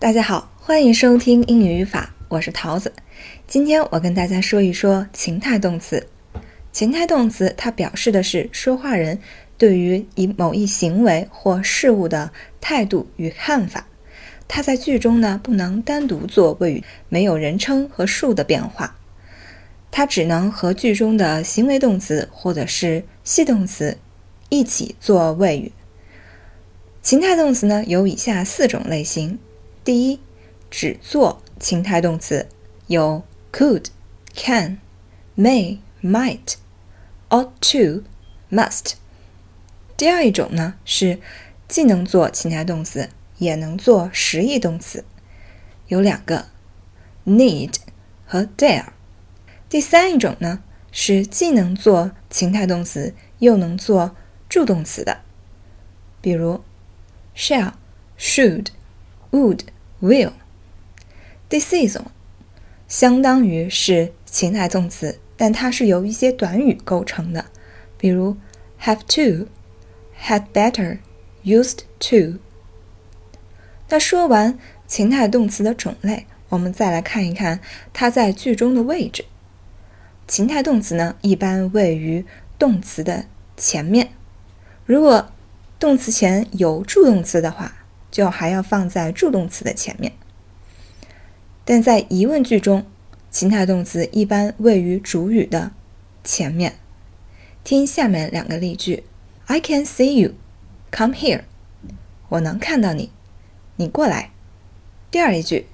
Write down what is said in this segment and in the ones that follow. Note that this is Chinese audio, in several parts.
大家好，欢迎收听英语语法，我是桃子。今天我跟大家说一说情态动词。情态动词它表示的是说话人对于以某一行为或事物的态度与看法。它在句中呢不能单独做谓语，没有人称和数的变化，它只能和句中的行为动词或者是系动词一起做谓语。情态动词呢有以下四种类型。第一，只做情态动词，有 could、can、may、might、ought to、must。第二一种呢是既能做情态动词，也能做实义动词，有两个 need 和 dare。第三一种呢是既能做情态动词，又能做助动词的，比如 shall、should。Would, will。第四一种，相当于是情态动词，但它是由一些短语构成的，比如 have to、had better、used to。那说完情态动词的种类，我们再来看一看它在句中的位置。情态动词呢，一般位于动词的前面。如果动词前有助动词的话，就还要放在助动词的前面，但在疑问句中，情态动词一般位于主语的前面。听下面两个例句：I can see you, come here。我能看到你，你过来。第二一句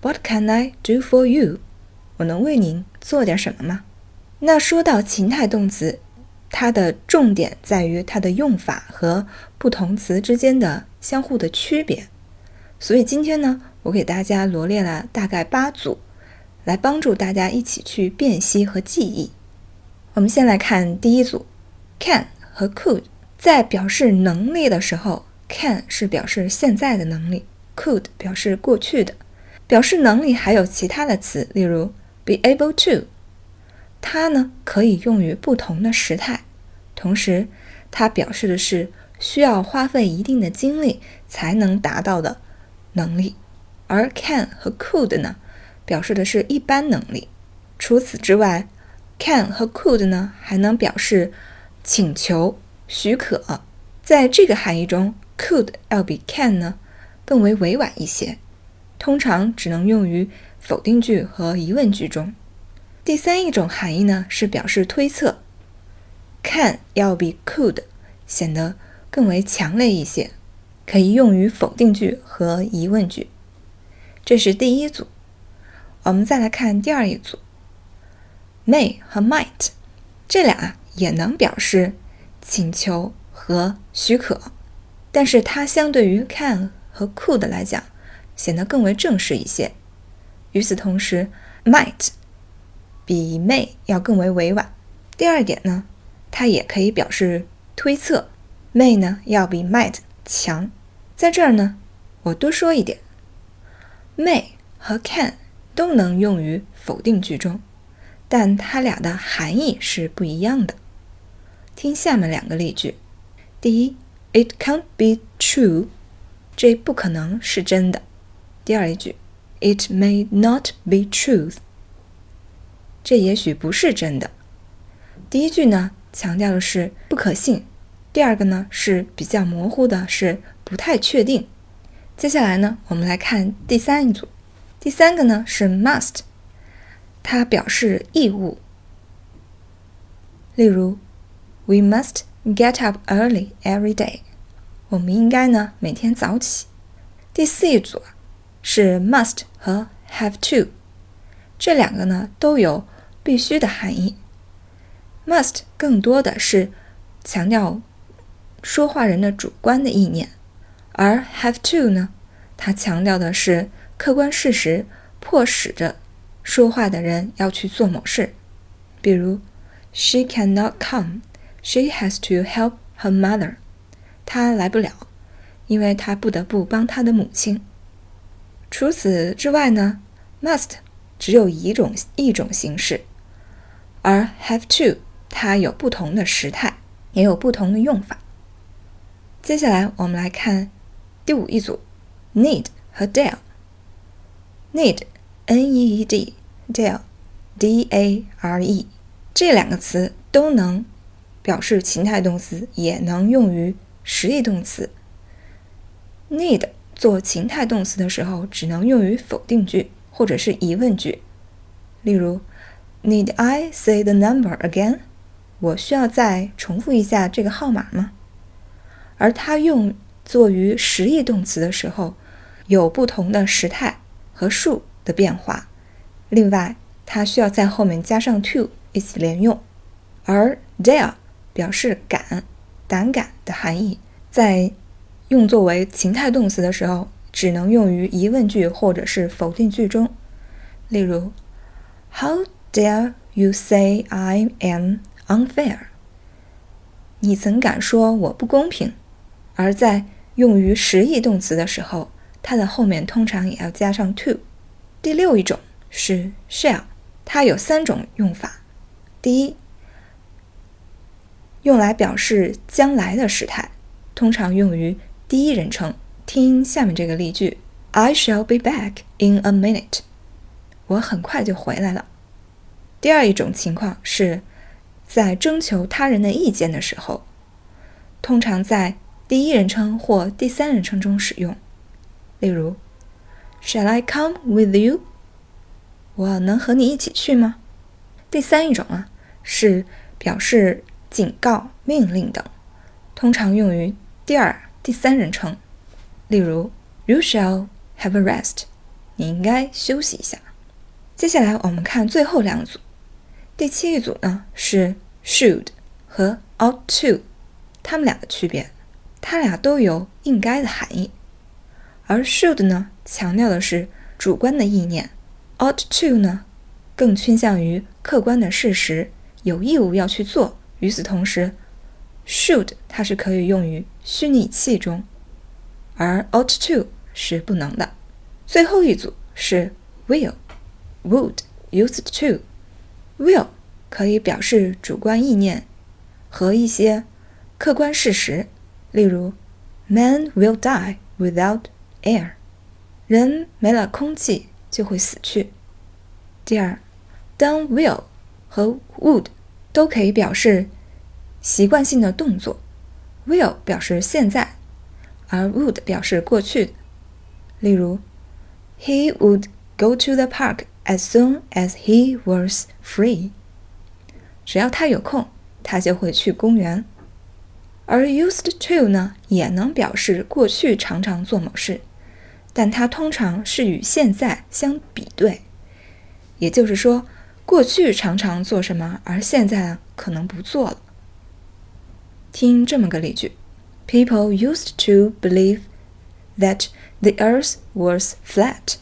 ：What can I do for you？我能为您做点什么吗？那说到情态动词。它的重点在于它的用法和不同词之间的相互的区别，所以今天呢，我给大家罗列了大概八组，来帮助大家一起去辨析和记忆。我们先来看第一组，can 和 could，在表示能力的时候，can 是表示现在的能力，could 表示过去的。表示能力还有其他的词，例如 be able to。它呢可以用于不同的时态，同时它表示的是需要花费一定的精力才能达到的能力，而 can 和 could 呢表示的是一般能力。除此之外，can 和 could 呢还能表示请求、许可。在这个含义中，could 要比 can 呢更为委婉一些，通常只能用于否定句和疑问句中。第三一种含义呢，是表示推测，can 要比 could 显得更为强烈一些，可以用于否定句和疑问句。这是第一组。我们再来看第二一组，may 和 might 这俩也能表示请求和许可，但是它相对于 can 和 could 来讲，显得更为正式一些。与此同时，might 比 may 要更为委婉。第二点呢，它也可以表示推测，may 呢要比 might 强。在这儿呢，我多说一点，may 和 can 都能用于否定句中，但它俩的含义是不一样的。听下面两个例句：第一，It can't be true，这不可能是真的。第二一句，It may not be truth。这也许不是真的。第一句呢，强调的是不可信；第二个呢，是比较模糊的，是不太确定。接下来呢，我们来看第三一组。第三个呢是 must，它表示义务。例如，We must get up early every day。我们应该呢每天早起。第四一组是 must 和 have to，这两个呢都有。必须的含义，must 更多的是强调说话人的主观的意念，而 have to 呢，它强调的是客观事实迫使着说话的人要去做某事。比如，She cannot come. She has to help her mother. 她来不了，因为她不得不帮她的母亲。除此之外呢，must 只有一种一种形式。而 have to 它有不同的时态，也有不同的用法。接下来我们来看第五一组，need 和 dare。need，n-e-e-d，dare，d-a-r-e，这两个词都能表示情态动词，也能用于实义动词。need 做情态动词的时候，只能用于否定句或者是疑问句。例如，Need I say the number again？我需要再重复一下这个号码吗？而它用作于实义动词的时候，有不同的时态和数的变化。另外，它需要在后面加上 to 一起连用。而 dare 表示敢、胆敢的含义，在用作为情态动词的时候，只能用于疑问句或者是否定句中。例如，How dare you say I am unfair？你怎敢说我不公平？而在用于实义动词的时候，它的后面通常也要加上 to。第六一种是 shall，它有三种用法。第一，用来表示将来的时态，通常用于第一人称。听下面这个例句：I shall be back in a minute。我很快就回来了。第二一种情况是在征求他人的意见的时候，通常在第一人称或第三人称中使用，例如，Shall I come with you？我能和你一起去吗？第三一种啊，是表示警告、命令等，通常用于第二、第三人称，例如，You shall have a rest。你应该休息一下。接下来我们看最后两组，第七一组呢是 should 和 ought to，它们俩的区别。它俩都有应该的含义，而 should 呢，强调的是主观的意念；ought to 呢，更倾向于客观的事实，有义务要去做。与此同时，should 它是可以用于虚拟器中，而 ought to 是不能的。最后一组是 will，would used to，will 可以表示主观意念和一些客观事实。例如，Man will die without air，人没了空气就会死去。第二，当 will 和 would 都可以表示习惯性的动作，will 表示现在，而 would 表示过去。例如，He would go to the park as soon as he was free。只要他有空，他就会去公园。而 used to 呢，也能表示过去常常做某事，但它通常是与现在相比对，也就是说，过去常常做什么，而现在可能不做了。听这么个例句：People used to believe that the Earth was flat。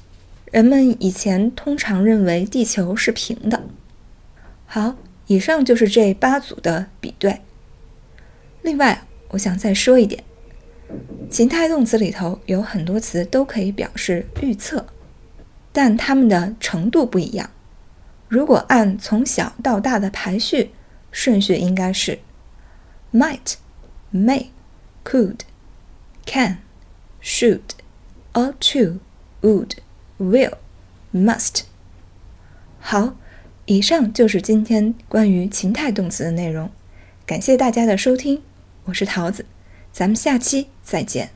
人们以前通常认为地球是平的。好，以上就是这八组的比对。另外，我想再说一点，情态动词里头有很多词都可以表示预测，但它们的程度不一样。如果按从小到大的排序顺序，应该是 might、may、could、can、should、ought to、would、will、must。好，以上就是今天关于情态动词的内容，感谢大家的收听。我是桃子，咱们下期再见。